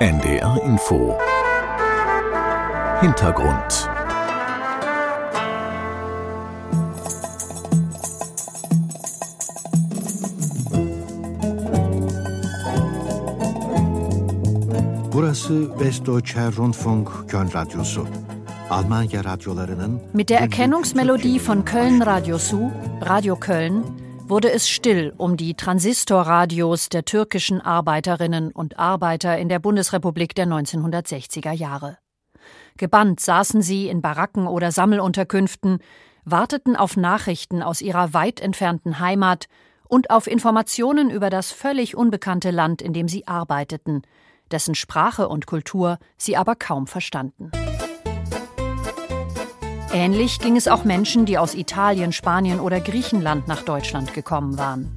NDR Info Hintergrund Burası Westdeutscher Rundfunk Köln Radyosu. Mit der Erkennungsmelodie von Köln Radio Su, Radio Köln, wurde es still um die Transistorradios der türkischen Arbeiterinnen und Arbeiter in der Bundesrepublik der 1960er Jahre. Gebannt saßen sie in Baracken oder Sammelunterkünften, warteten auf Nachrichten aus ihrer weit entfernten Heimat und auf Informationen über das völlig unbekannte Land, in dem sie arbeiteten, dessen Sprache und Kultur sie aber kaum verstanden. Ähnlich ging es auch Menschen, die aus Italien, Spanien oder Griechenland nach Deutschland gekommen waren.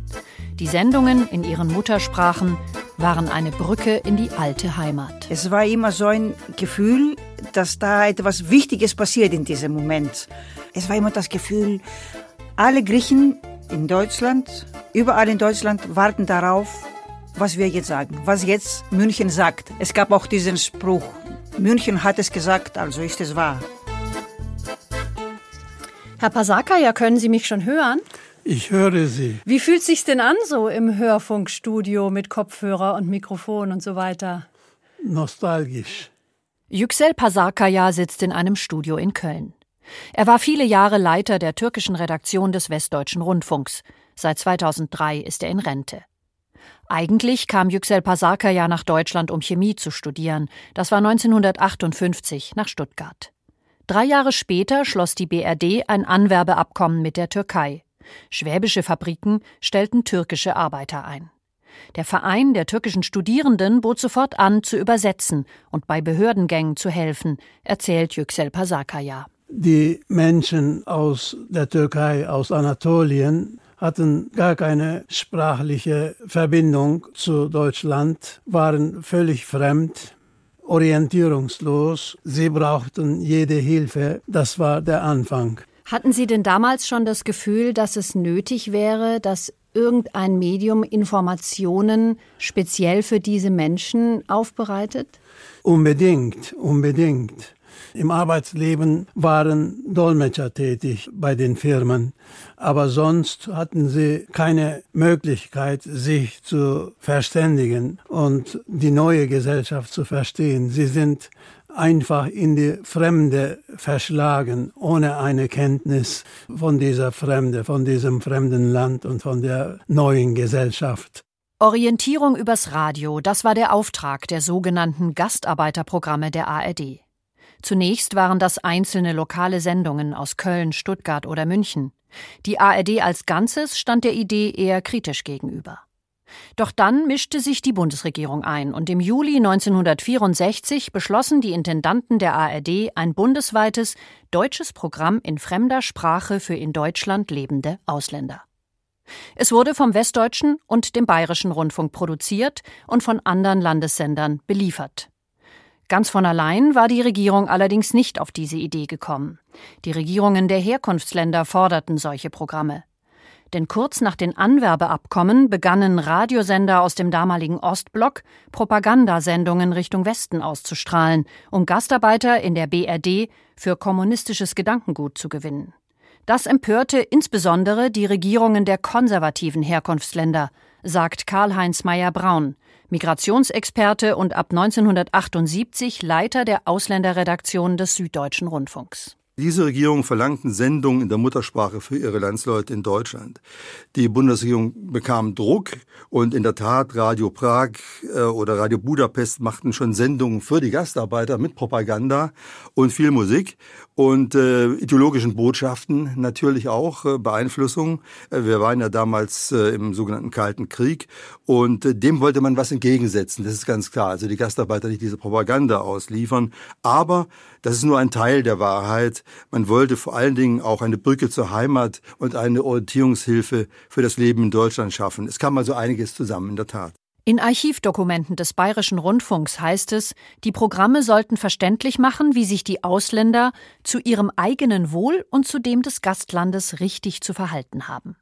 Die Sendungen in ihren Muttersprachen waren eine Brücke in die alte Heimat. Es war immer so ein Gefühl, dass da etwas Wichtiges passiert in diesem Moment. Es war immer das Gefühl, alle Griechen in Deutschland, überall in Deutschland warten darauf, was wir jetzt sagen, was jetzt München sagt. Es gab auch diesen Spruch, München hat es gesagt, also ist es wahr. Herr Pasaka, ja, können Sie mich schon hören? Ich höre Sie. Wie fühlt sich's denn an so im Hörfunkstudio mit Kopfhörer und Mikrofon und so weiter? Nostalgisch. Yüksel Pasakaya sitzt in einem Studio in Köln. Er war viele Jahre Leiter der türkischen Redaktion des Westdeutschen Rundfunks. Seit 2003 ist er in Rente. Eigentlich kam Yüksel Pasakaya nach Deutschland, um Chemie zu studieren. Das war 1958 nach Stuttgart. Drei Jahre später schloss die BRD ein Anwerbeabkommen mit der Türkei. Schwäbische Fabriken stellten türkische Arbeiter ein. Der Verein der türkischen Studierenden bot sofort an, zu übersetzen und bei Behördengängen zu helfen, erzählt Yüksel Pasakaya. Die Menschen aus der Türkei, aus Anatolien, hatten gar keine sprachliche Verbindung zu Deutschland, waren völlig fremd, orientierungslos. Sie brauchten jede Hilfe. Das war der Anfang. Hatten Sie denn damals schon das Gefühl, dass es nötig wäre, dass irgendein Medium Informationen speziell für diese Menschen aufbereitet? Unbedingt, unbedingt. Im Arbeitsleben waren Dolmetscher tätig bei den Firmen, aber sonst hatten sie keine Möglichkeit, sich zu verständigen und die neue Gesellschaft zu verstehen. Sie sind einfach in die Fremde verschlagen, ohne eine Kenntnis von dieser Fremde, von diesem fremden Land und von der neuen Gesellschaft. Orientierung übers Radio, das war der Auftrag der sogenannten Gastarbeiterprogramme der ARD. Zunächst waren das einzelne lokale Sendungen aus Köln, Stuttgart oder München. Die ARD als Ganzes stand der Idee eher kritisch gegenüber. Doch dann mischte sich die Bundesregierung ein und im Juli 1964 beschlossen die Intendanten der ARD ein bundesweites deutsches Programm in fremder Sprache für in Deutschland lebende Ausländer. Es wurde vom Westdeutschen und dem Bayerischen Rundfunk produziert und von anderen Landessendern beliefert. Ganz von allein war die Regierung allerdings nicht auf diese Idee gekommen. Die Regierungen der Herkunftsländer forderten solche Programme. Denn kurz nach den Anwerbeabkommen begannen Radiosender aus dem damaligen Ostblock Propagandasendungen Richtung Westen auszustrahlen, um Gastarbeiter in der BRD für kommunistisches Gedankengut zu gewinnen. Das empörte insbesondere die Regierungen der konservativen Herkunftsländer, sagt Karl-Heinz Meyer-Braun, Migrationsexperte und ab 1978 Leiter der Ausländerredaktion des Süddeutschen Rundfunks. Diese Regierung verlangten Sendungen in der Muttersprache für ihre Landsleute in Deutschland. Die Bundesregierung bekam Druck und in der Tat Radio Prag äh, oder Radio Budapest machten schon Sendungen für die Gastarbeiter mit Propaganda und viel Musik und äh, ideologischen Botschaften natürlich auch äh, Beeinflussung. Äh, wir waren ja damals äh, im sogenannten Kalten Krieg und äh, dem wollte man was entgegensetzen. Das ist ganz klar. Also die Gastarbeiter nicht diese Propaganda ausliefern, aber das ist nur ein Teil der Wahrheit. Man wollte vor allen Dingen auch eine Brücke zur Heimat und eine Orientierungshilfe für das Leben in Deutschland schaffen. Es kam also einiges zusammen, in der Tat. In Archivdokumenten des Bayerischen Rundfunks heißt es, die Programme sollten verständlich machen, wie sich die Ausländer zu ihrem eigenen Wohl und zu dem des Gastlandes richtig zu verhalten haben.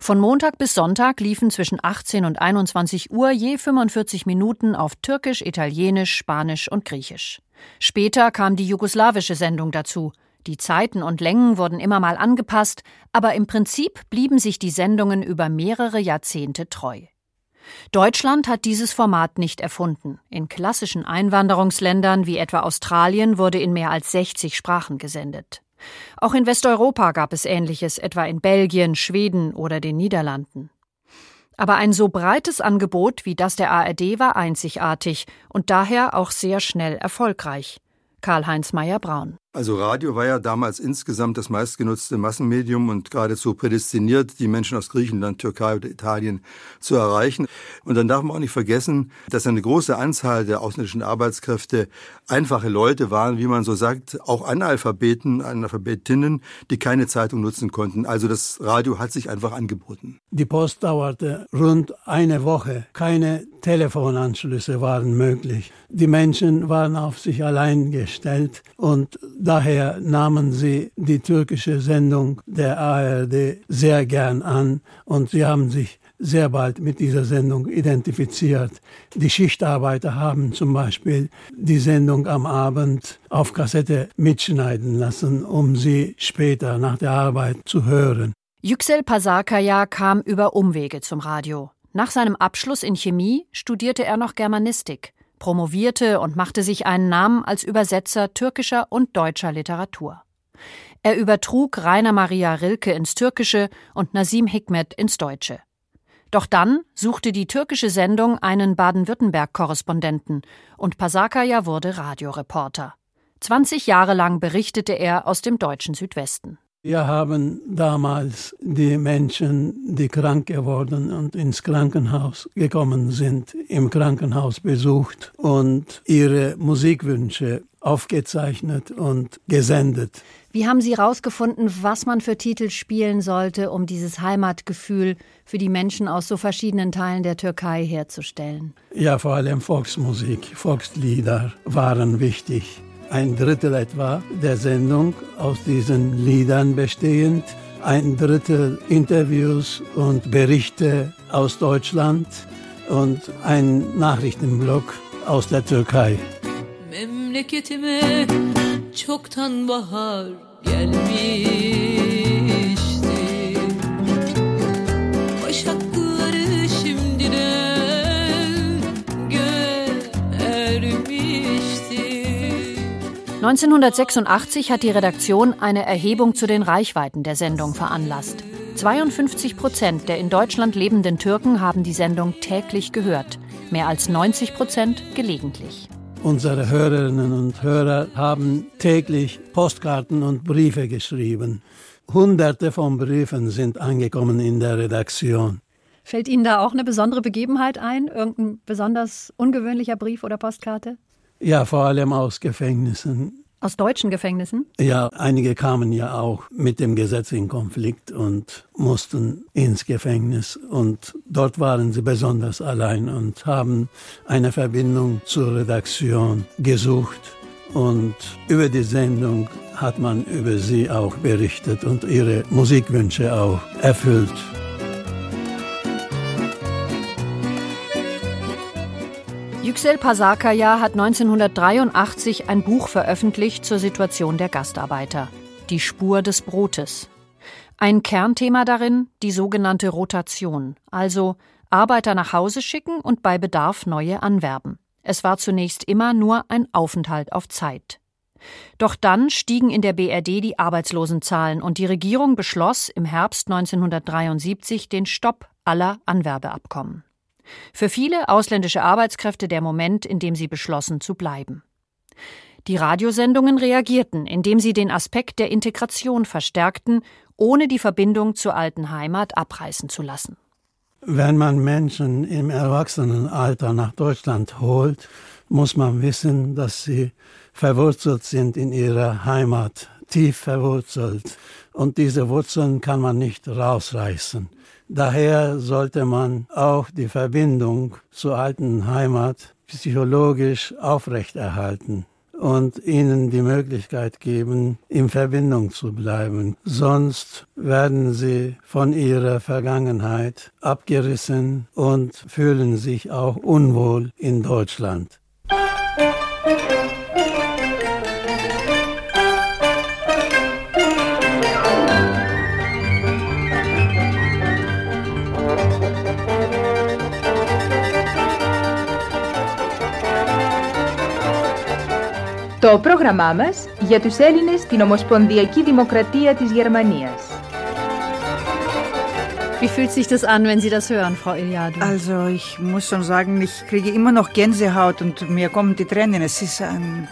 Von Montag bis Sonntag liefen zwischen 18 und 21 Uhr je 45 Minuten auf Türkisch, Italienisch, Spanisch und Griechisch. Später kam die jugoslawische Sendung dazu. Die Zeiten und Längen wurden immer mal angepasst, aber im Prinzip blieben sich die Sendungen über mehrere Jahrzehnte treu. Deutschland hat dieses Format nicht erfunden. In klassischen Einwanderungsländern wie etwa Australien wurde in mehr als 60 Sprachen gesendet. Auch in Westeuropa gab es Ähnliches, etwa in Belgien, Schweden oder den Niederlanden. Aber ein so breites Angebot wie das der ARD war einzigartig und daher auch sehr schnell erfolgreich. Karl-Heinz Meyer-Braun. Also Radio war ja damals insgesamt das meistgenutzte Massenmedium und geradezu prädestiniert, die Menschen aus Griechenland, Türkei oder Italien zu erreichen. Und dann darf man auch nicht vergessen, dass eine große Anzahl der ausländischen Arbeitskräfte einfache Leute waren, wie man so sagt, auch Analphabeten, Analphabetinnen, die keine Zeitung nutzen konnten. Also das Radio hat sich einfach angeboten. Die Post dauerte rund eine Woche. Keine Telefonanschlüsse waren möglich. Die Menschen waren auf sich allein gestellt und Daher nahmen sie die türkische Sendung der ARD sehr gern an und sie haben sich sehr bald mit dieser Sendung identifiziert. Die Schichtarbeiter haben zum Beispiel die Sendung am Abend auf Kassette mitschneiden lassen, um sie später nach der Arbeit zu hören. Yüksel Pasakaya kam über Umwege zum Radio. Nach seinem Abschluss in Chemie studierte er noch Germanistik promovierte und machte sich einen Namen als Übersetzer türkischer und deutscher Literatur. Er übertrug Rainer Maria Rilke ins Türkische und Nasim Hikmet ins Deutsche. Doch dann suchte die türkische Sendung einen Baden-Württemberg-Korrespondenten und Pasakaya wurde Radioreporter. 20 Jahre lang berichtete er aus dem deutschen Südwesten. Wir haben damals die Menschen, die krank geworden und ins Krankenhaus gekommen sind, im Krankenhaus besucht und ihre Musikwünsche aufgezeichnet und gesendet. Wie haben Sie herausgefunden, was man für Titel spielen sollte, um dieses Heimatgefühl für die Menschen aus so verschiedenen Teilen der Türkei herzustellen? Ja, vor allem Volksmusik, Volkslieder waren wichtig ein Drittel etwa der Sendung aus diesen Liedern bestehend, ein Drittel Interviews und Berichte aus Deutschland und ein Nachrichtenblock aus der Türkei. Memleketime çoktan bahar gelmiş 1986 hat die Redaktion eine Erhebung zu den Reichweiten der Sendung veranlasst. 52 Prozent der in Deutschland lebenden Türken haben die Sendung täglich gehört, mehr als 90 Prozent gelegentlich. Unsere Hörerinnen und Hörer haben täglich Postkarten und Briefe geschrieben. Hunderte von Briefen sind angekommen in der Redaktion. Fällt Ihnen da auch eine besondere Begebenheit ein? Irgendein besonders ungewöhnlicher Brief oder Postkarte? Ja, vor allem aus Gefängnissen. Aus deutschen Gefängnissen? Ja, einige kamen ja auch mit dem Gesetz in Konflikt und mussten ins Gefängnis. Und dort waren sie besonders allein und haben eine Verbindung zur Redaktion gesucht. Und über die Sendung hat man über sie auch berichtet und ihre Musikwünsche auch erfüllt. Yüksel Pasakaya hat 1983 ein Buch veröffentlicht zur Situation der Gastarbeiter. Die Spur des Brotes. Ein Kernthema darin die sogenannte Rotation, also Arbeiter nach Hause schicken und bei Bedarf neue anwerben. Es war zunächst immer nur ein Aufenthalt auf Zeit. Doch dann stiegen in der BRD die Arbeitslosenzahlen und die Regierung beschloss im Herbst 1973 den Stopp aller Anwerbeabkommen. Für viele ausländische Arbeitskräfte der Moment, in dem sie beschlossen zu bleiben. Die Radiosendungen reagierten, indem sie den Aspekt der Integration verstärkten, ohne die Verbindung zur alten Heimat abreißen zu lassen. Wenn man Menschen im Erwachsenenalter nach Deutschland holt, muss man wissen, dass sie verwurzelt sind in ihrer Heimat, tief verwurzelt. Und diese Wurzeln kann man nicht rausreißen. Daher sollte man auch die Verbindung zur alten Heimat psychologisch aufrechterhalten. und ihnen die Möglichkeit geben, in Verbindung zu bleiben. Sonst werden sie von ihrer Vergangenheit abgerissen und fühlen sich auch unwohl in Deutschland. Το πρόγραμμά μας για τους Έλληνες στην Ομοσπονδιακή Δημοκρατία της Γερμανίας. Wie fühlt sich das an, wenn Sie das hören, Frau Iliadu? Also ich muss schon sagen, ich kriege immer noch Gänsehaut und mir kommen die Tränen. Es ist ein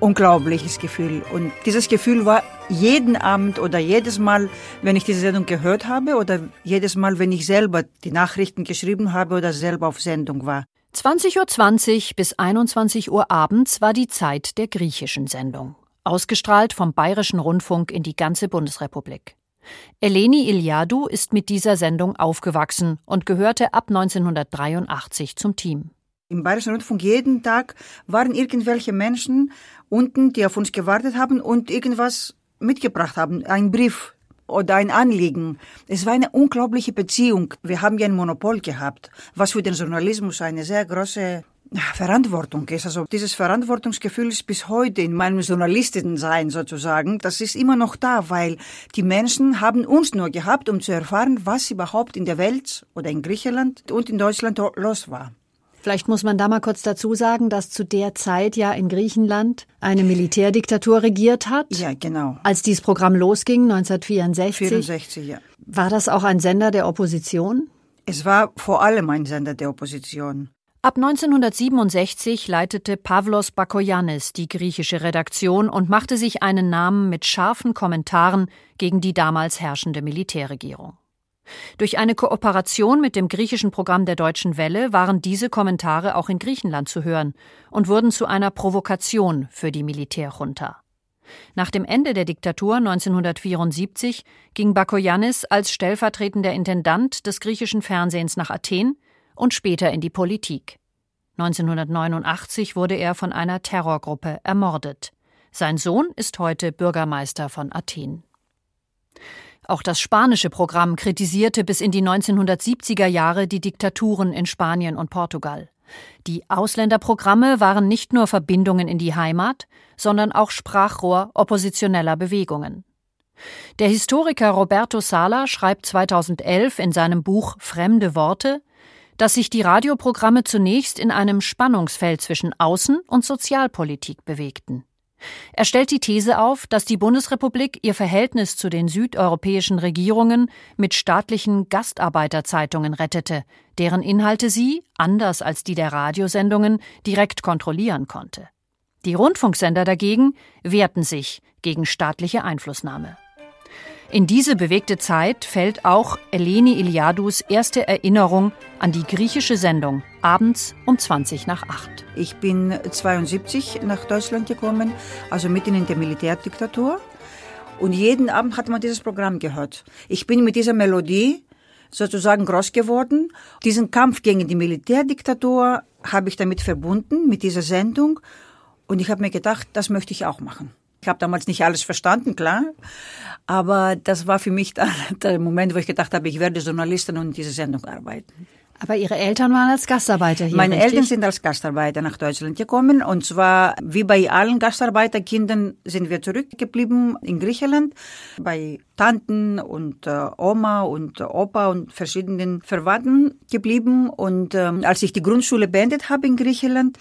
unglaubliches Gefühl. Und dieses Gefühl war jeden Abend oder jedes Mal, wenn ich diese Sendung gehört habe oder jedes Mal, wenn ich selber die Nachrichten geschrieben habe oder selber auf Sendung war. 20.20 Uhr bis 21 Uhr abends war die Zeit der griechischen Sendung. Ausgestrahlt vom Bayerischen Rundfunk in die ganze Bundesrepublik. Eleni Iliadou ist mit dieser Sendung aufgewachsen und gehörte ab 1983 zum Team. Im Bayerischen Rundfunk jeden Tag waren irgendwelche Menschen unten, die auf uns gewartet haben und irgendwas mitgebracht haben. Ein Brief oder ein Anliegen. Es war eine unglaubliche Beziehung. Wir haben ja ein Monopol gehabt, was für den Journalismus eine sehr große Verantwortung ist. Also dieses Verantwortungsgefühl ist bis heute in meinem Journalistensein sozusagen, das ist immer noch da, weil die Menschen haben uns nur gehabt, um zu erfahren, was überhaupt in der Welt oder in Griechenland und in Deutschland los war. Vielleicht muss man da mal kurz dazu sagen, dass zu der Zeit ja in Griechenland eine Militärdiktatur regiert hat. Ja, genau. Als dieses Programm losging, 1964. 64, ja. War das auch ein Sender der Opposition? Es war vor allem ein Sender der Opposition. Ab 1967 leitete Pavlos Bakoyannis die griechische Redaktion und machte sich einen Namen mit scharfen Kommentaren gegen die damals herrschende Militärregierung. Durch eine Kooperation mit dem griechischen Programm der Deutschen Welle waren diese Kommentare auch in Griechenland zu hören und wurden zu einer Provokation für die Militärjunta. Nach dem Ende der Diktatur 1974 ging Bakoyannis als stellvertretender Intendant des griechischen Fernsehens nach Athen und später in die Politik. 1989 wurde er von einer Terrorgruppe ermordet. Sein Sohn ist heute Bürgermeister von Athen. Auch das spanische Programm kritisierte bis in die 1970er Jahre die Diktaturen in Spanien und Portugal. Die Ausländerprogramme waren nicht nur Verbindungen in die Heimat, sondern auch Sprachrohr oppositioneller Bewegungen. Der Historiker Roberto Sala schreibt 2011 in seinem Buch Fremde Worte, dass sich die Radioprogramme zunächst in einem Spannungsfeld zwischen Außen- und Sozialpolitik bewegten. Er stellt die These auf, dass die Bundesrepublik ihr Verhältnis zu den südeuropäischen Regierungen mit staatlichen Gastarbeiterzeitungen rettete, deren Inhalte sie, anders als die der Radiosendungen, direkt kontrollieren konnte. Die Rundfunksender dagegen wehrten sich gegen staatliche Einflussnahme. In diese bewegte Zeit fällt auch Eleni Iliadous erste Erinnerung an die griechische Sendung abends um 20 nach 8. Ich bin 72 nach Deutschland gekommen, also mitten in der Militärdiktatur. Und jeden Abend hat man dieses Programm gehört. Ich bin mit dieser Melodie sozusagen groß geworden. Diesen Kampf gegen die Militärdiktatur habe ich damit verbunden, mit dieser Sendung. Und ich habe mir gedacht, das möchte ich auch machen. Ich habe damals nicht alles verstanden, klar. Aber das war für mich der Moment, wo ich gedacht habe, ich werde Journalistin und in dieser Sendung arbeiten. Aber Ihre Eltern waren als Gastarbeiter hier. Meine richtig? Eltern sind als Gastarbeiter nach Deutschland gekommen. Und zwar, wie bei allen Gastarbeiterkindern, sind wir zurückgeblieben in Griechenland. Bei Tanten und äh, Oma und äh, Opa und verschiedenen Verwandten geblieben. Und ähm, als ich die Grundschule beendet habe in Griechenland,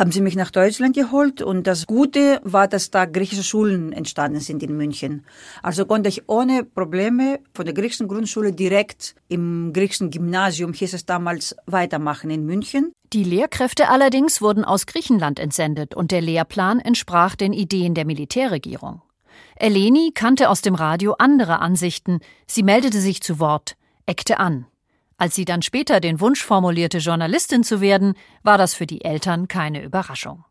haben sie mich nach Deutschland geholt und das Gute war, dass da griechische Schulen entstanden sind in München. Also konnte ich ohne Probleme von der griechischen Grundschule direkt im griechischen Gymnasium, hieß es damals, weitermachen in München. Die Lehrkräfte allerdings wurden aus Griechenland entsendet und der Lehrplan entsprach den Ideen der Militärregierung. Eleni kannte aus dem Radio andere Ansichten, sie meldete sich zu Wort, eckte an. Als sie dann später den Wunsch formulierte, Journalistin zu werden, war das für die Eltern keine Überraschung.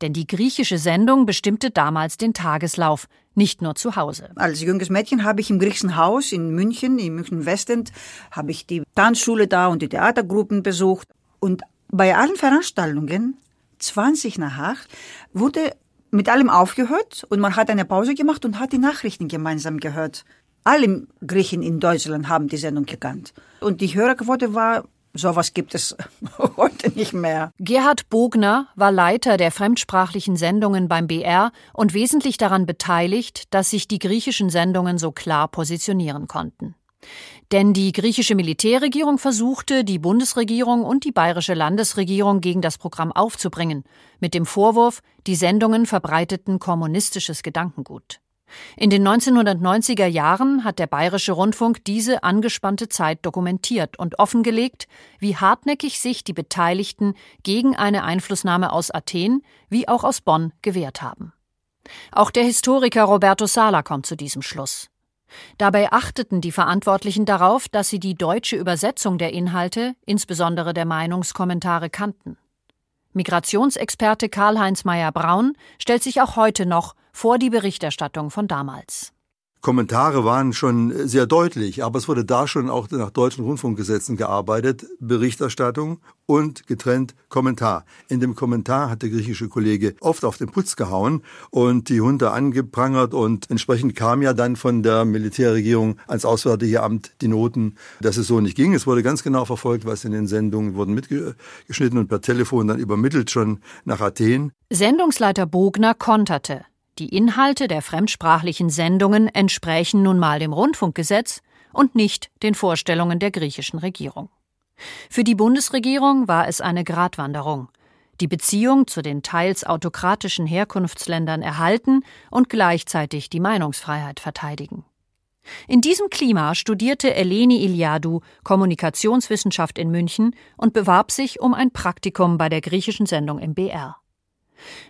Denn die griechische Sendung bestimmte damals den Tageslauf, nicht nur zu Hause. Als junges Mädchen habe ich im griechischen Haus in München, in München Westend, habe ich die Tanzschule da und die Theatergruppen besucht. Und bei allen Veranstaltungen, 20 nach 8, wurde mit allem aufgehört und man hat eine Pause gemacht und hat die Nachrichten gemeinsam gehört. Alle Griechen in Deutschland haben die Sendung gekannt. Und die Hörerquote war Sowas gibt es heute nicht mehr. Gerhard Bogner war Leiter der fremdsprachlichen Sendungen beim BR und wesentlich daran beteiligt, dass sich die griechischen Sendungen so klar positionieren konnten. Denn die griechische Militärregierung versuchte, die Bundesregierung und die bayerische Landesregierung gegen das Programm aufzubringen, mit dem Vorwurf, die Sendungen verbreiteten kommunistisches Gedankengut. In den 1990er Jahren hat der Bayerische Rundfunk diese angespannte Zeit dokumentiert und offengelegt, wie hartnäckig sich die Beteiligten gegen eine Einflussnahme aus Athen wie auch aus Bonn gewehrt haben. Auch der Historiker Roberto Sala kommt zu diesem Schluss. Dabei achteten die Verantwortlichen darauf, dass sie die deutsche Übersetzung der Inhalte, insbesondere der Meinungskommentare, kannten. Migrationsexperte Karl-Heinz Meyer-Braun stellt sich auch heute noch vor die Berichterstattung von damals. Kommentare waren schon sehr deutlich, aber es wurde da schon auch nach deutschen Rundfunkgesetzen gearbeitet, Berichterstattung und getrennt Kommentar. In dem Kommentar hat der griechische Kollege oft auf den Putz gehauen und die Hunde angeprangert und entsprechend kam ja dann von der Militärregierung ans Auswärtige Amt die Noten, dass es so nicht ging. Es wurde ganz genau verfolgt, was in den Sendungen wurden mitgeschnitten und per Telefon dann übermittelt schon nach Athen. Sendungsleiter Bogner konterte. Die Inhalte der fremdsprachlichen Sendungen entsprechen nun mal dem Rundfunkgesetz und nicht den Vorstellungen der griechischen Regierung. Für die Bundesregierung war es eine Gratwanderung, die Beziehung zu den teils autokratischen Herkunftsländern erhalten und gleichzeitig die Meinungsfreiheit verteidigen. In diesem Klima studierte Eleni Iliadou Kommunikationswissenschaft in München und bewarb sich um ein Praktikum bei der griechischen Sendung im BR.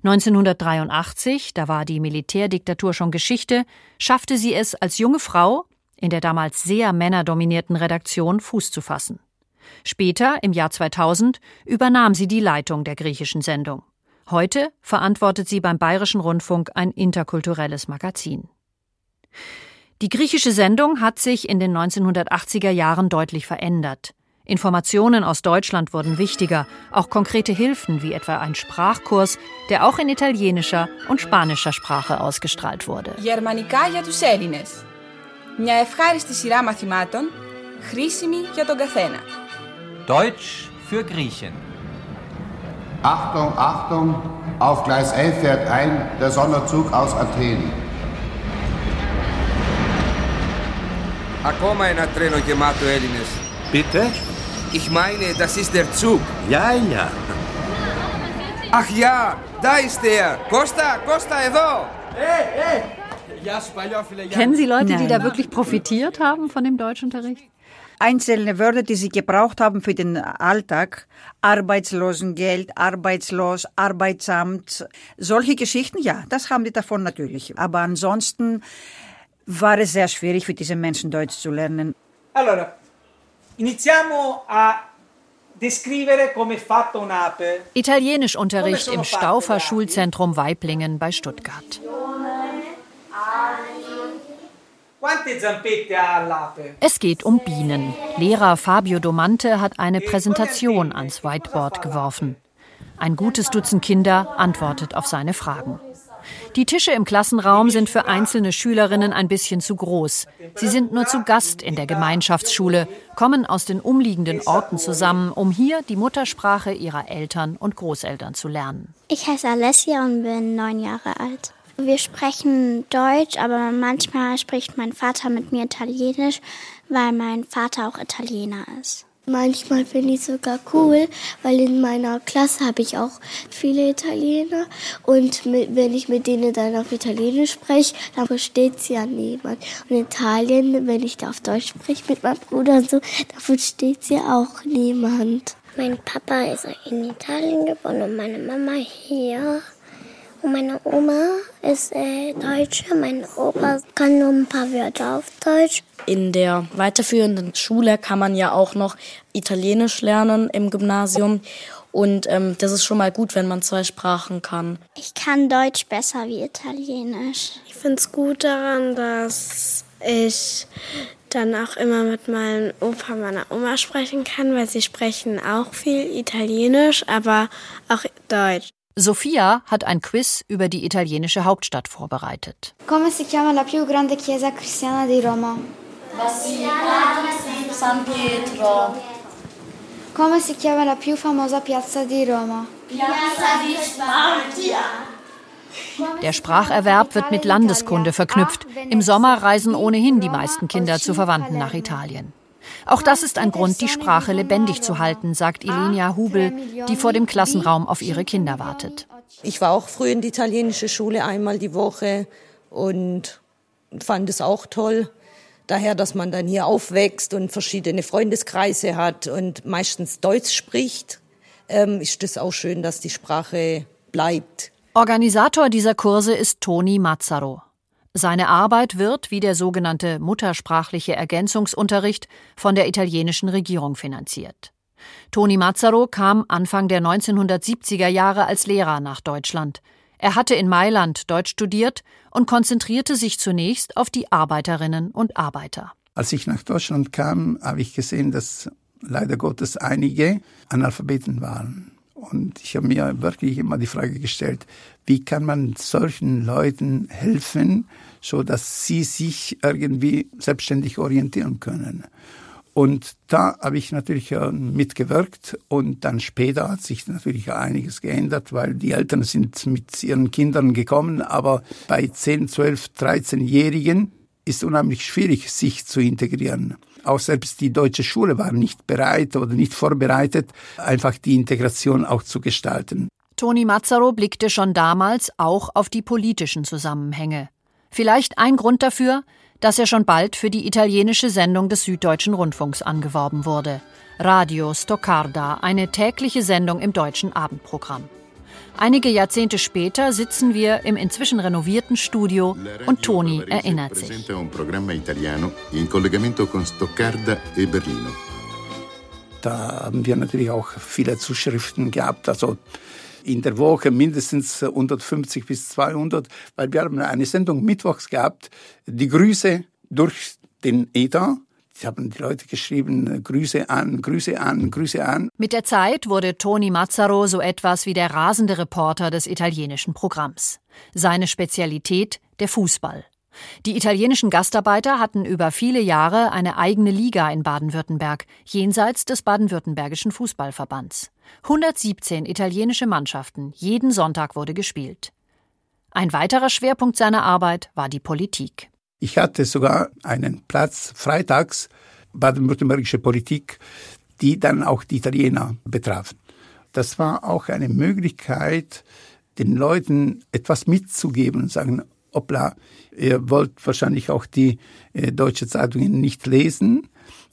1983, da war die Militärdiktatur schon Geschichte, schaffte sie es als junge Frau, in der damals sehr männerdominierten Redaktion Fuß zu fassen. Später, im Jahr 2000, übernahm sie die Leitung der griechischen Sendung. Heute verantwortet sie beim Bayerischen Rundfunk ein interkulturelles Magazin. Die griechische Sendung hat sich in den 1980er Jahren deutlich verändert. Informationen aus Deutschland wurden wichtiger, auch konkrete Hilfen wie etwa ein Sprachkurs, der auch in italienischer und spanischer Sprache ausgestrahlt wurde. Γερμανικά για τους Έλληνες. Μια ευχάριστη σειρά μαθημάτων, χρήσιμη για τον καθένα. Deutsch für Griechen. Achtung, Achtung, auf Gleis 11 fährt ein der Sonderzug aus Athen. Ακόμα ένα τρένο γεμάτο Έλληνες. Bitte? Ich meine, das ist der Zug. Ja, ja. Ach ja, da ist er. Costa, Costa, εδώ. Hey, hey. Kennen Sie Leute, die da wirklich profitiert haben von dem Deutschunterricht? Einzelne Wörter, die sie gebraucht haben für den Alltag, Arbeitslosengeld, Arbeitslos, Arbeitsamt, solche Geschichten, ja, das haben die davon natürlich. Aber ansonsten war es sehr schwierig für diese Menschen Deutsch zu lernen. Allora, Iniziamo a. Italienischunterricht im Staufer Schulzentrum Weiblingen bei Stuttgart. Es geht um Bienen. Lehrer Fabio Domante hat eine Präsentation ans Whiteboard geworfen. Ein gutes Dutzend Kinder antwortet auf seine Fragen. Die Tische im Klassenraum sind für einzelne Schülerinnen ein bisschen zu groß. Sie sind nur zu Gast in der Gemeinschaftsschule, kommen aus den umliegenden Orten zusammen, um hier die Muttersprache ihrer Eltern und Großeltern zu lernen. Ich heiße Alessia und bin neun Jahre alt. Wir sprechen Deutsch, aber manchmal spricht mein Vater mit mir Italienisch, weil mein Vater auch Italiener ist. Manchmal finde ich es sogar cool, weil in meiner Klasse habe ich auch viele Italiener und mit, wenn ich mit denen dann auf Italienisch spreche, dann versteht sie ja niemand. Und in Italien, wenn ich da auf Deutsch spreche mit meinem Bruder und so, dann versteht sie auch niemand. Mein Papa ist in Italien geboren und meine Mama hier. Und meine Oma ist äh, Deutsche, mein Opa kann nur ein paar Wörter auf Deutsch. In der weiterführenden Schule kann man ja auch noch Italienisch lernen im Gymnasium. Und ähm, das ist schon mal gut, wenn man zwei Sprachen kann. Ich kann Deutsch besser wie Italienisch. Ich finde es gut daran, dass ich dann auch immer mit meinem Opa und meiner Oma sprechen kann, weil sie sprechen auch viel Italienisch, aber auch Deutsch. Sophia hat ein Quiz über die italienische Hauptstadt vorbereitet. Come si chiama la più grande chiesa cristiana di Roma? Basilica San Pietro. Come si chiama la più famosa piazza di Roma? Piazza di Spartia. Der Spracherwerb wird mit Landeskunde verknüpft. Im Sommer reisen ohnehin die meisten Kinder zu Verwandten nach Italien. Auch das ist ein Grund, die Sprache lebendig zu halten, sagt Ilenia Hubel, die vor dem Klassenraum auf ihre Kinder wartet. Ich war auch früh in die italienische Schule einmal die Woche und fand es auch toll. Daher, dass man dann hier aufwächst und verschiedene Freundeskreise hat und meistens Deutsch spricht, ähm, ist es auch schön, dass die Sprache bleibt. Organisator dieser Kurse ist Toni Mazzaro. Seine Arbeit wird, wie der sogenannte muttersprachliche Ergänzungsunterricht, von der italienischen Regierung finanziert. Toni Mazzaro kam Anfang der 1970er Jahre als Lehrer nach Deutschland. Er hatte in Mailand Deutsch studiert und konzentrierte sich zunächst auf die Arbeiterinnen und Arbeiter. Als ich nach Deutschland kam, habe ich gesehen, dass leider Gottes einige Analphabeten waren. Und ich habe mir wirklich immer die Frage gestellt, wie kann man solchen Leuten helfen, so dass sie sich irgendwie selbstständig orientieren können. Und da habe ich natürlich mitgewirkt und dann später hat sich natürlich einiges geändert, weil die Eltern sind mit ihren Kindern gekommen, aber bei 10, 12, 13-Jährigen ist unheimlich schwierig, sich zu integrieren. Auch selbst die deutsche Schule war nicht bereit oder nicht vorbereitet, einfach die Integration auch zu gestalten. Toni Mazzaro blickte schon damals auch auf die politischen Zusammenhänge. Vielleicht ein Grund dafür, dass er schon bald für die italienische Sendung des Süddeutschen Rundfunks angeworben wurde. Radio Stoccarda, eine tägliche Sendung im deutschen Abendprogramm. Einige Jahrzehnte später sitzen wir im inzwischen renovierten Studio und Toni erinnert sich. Da haben wir natürlich auch viele Zuschriften gehabt, also in der Woche mindestens 150 bis 200, weil wir haben eine Sendung mittwochs gehabt, die Grüße durch den EDA. Sie haben die Leute geschrieben, Grüße an, Grüße an, Grüße an. Mit der Zeit wurde Toni Mazzaro so etwas wie der rasende Reporter des italienischen Programms. Seine Spezialität der Fußball. Die italienischen Gastarbeiter hatten über viele Jahre eine eigene Liga in Baden-Württemberg, jenseits des baden-württembergischen Fußballverbands. 117 italienische Mannschaften, jeden Sonntag wurde gespielt. Ein weiterer Schwerpunkt seiner Arbeit war die Politik. Ich hatte sogar einen Platz freitags baden-württembergische Politik, die dann auch die Italiener betraf. Das war auch eine Möglichkeit, den Leuten etwas mitzugeben und sagen, hoppla, ihr wollt wahrscheinlich auch die äh, deutsche Zeitungen nicht lesen,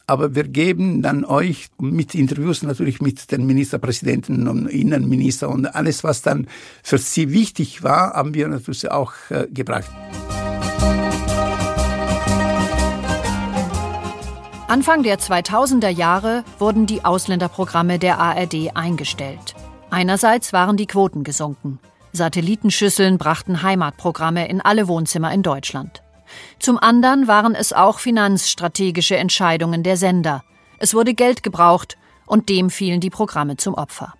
aber wir geben dann euch mit Interviews natürlich mit den Ministerpräsidenten und Innenminister und alles, was dann für sie wichtig war, haben wir natürlich auch äh, gebracht. Anfang der 2000er Jahre wurden die Ausländerprogramme der ARD eingestellt. Einerseits waren die Quoten gesunken. Satellitenschüsseln brachten Heimatprogramme in alle Wohnzimmer in Deutschland. Zum anderen waren es auch finanzstrategische Entscheidungen der Sender. Es wurde Geld gebraucht und dem fielen die Programme zum Opfer.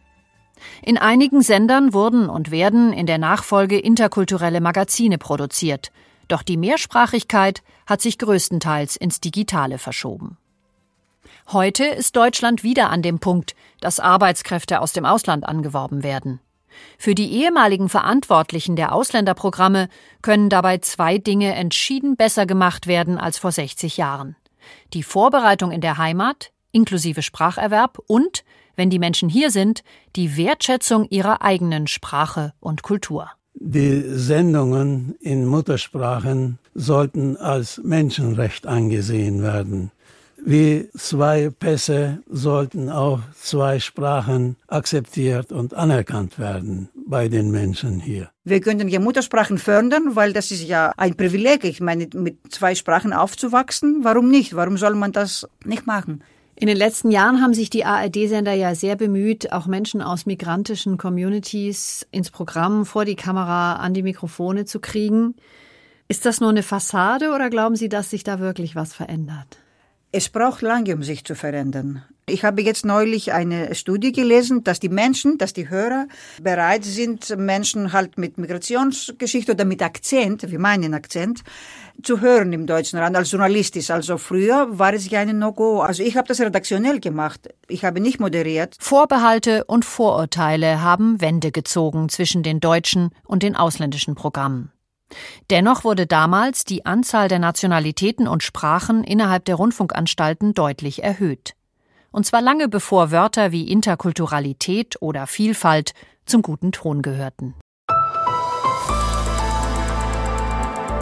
In einigen Sendern wurden und werden in der Nachfolge interkulturelle Magazine produziert, doch die Mehrsprachigkeit hat sich größtenteils ins Digitale verschoben. Heute ist Deutschland wieder an dem Punkt, dass Arbeitskräfte aus dem Ausland angeworben werden. Für die ehemaligen Verantwortlichen der Ausländerprogramme können dabei zwei Dinge entschieden besser gemacht werden als vor 60 Jahren. Die Vorbereitung in der Heimat, inklusive Spracherwerb und, wenn die Menschen hier sind, die Wertschätzung ihrer eigenen Sprache und Kultur. Die Sendungen in Muttersprachen sollten als Menschenrecht angesehen werden. Wie zwei Pässe sollten auch zwei Sprachen akzeptiert und anerkannt werden bei den Menschen hier. Wir könnten ja Muttersprachen fördern, weil das ist ja ein Privileg. Ich meine, mit zwei Sprachen aufzuwachsen, warum nicht? Warum soll man das nicht machen? In den letzten Jahren haben sich die ARD-Sender ja sehr bemüht, auch Menschen aus migrantischen Communities ins Programm, vor die Kamera, an die Mikrofone zu kriegen. Ist das nur eine Fassade oder glauben Sie, dass sich da wirklich was verändert? Es braucht lange, um sich zu verändern. Ich habe jetzt neulich eine Studie gelesen, dass die Menschen, dass die Hörer bereit sind, Menschen halt mit Migrationsgeschichte oder mit Akzent, wie meinen Akzent, zu hören im deutschen Rand als journalistisch. Also früher war es ja eine No-Go. Also ich habe das redaktionell gemacht. Ich habe nicht moderiert. Vorbehalte und Vorurteile haben Wände gezogen zwischen den deutschen und den ausländischen Programmen. Dennoch wurde damals die Anzahl der Nationalitäten und Sprachen innerhalb der Rundfunkanstalten deutlich erhöht. Und zwar lange bevor Wörter wie Interkulturalität oder Vielfalt zum guten Ton gehörten.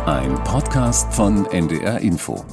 Ein Podcast von NDR Info.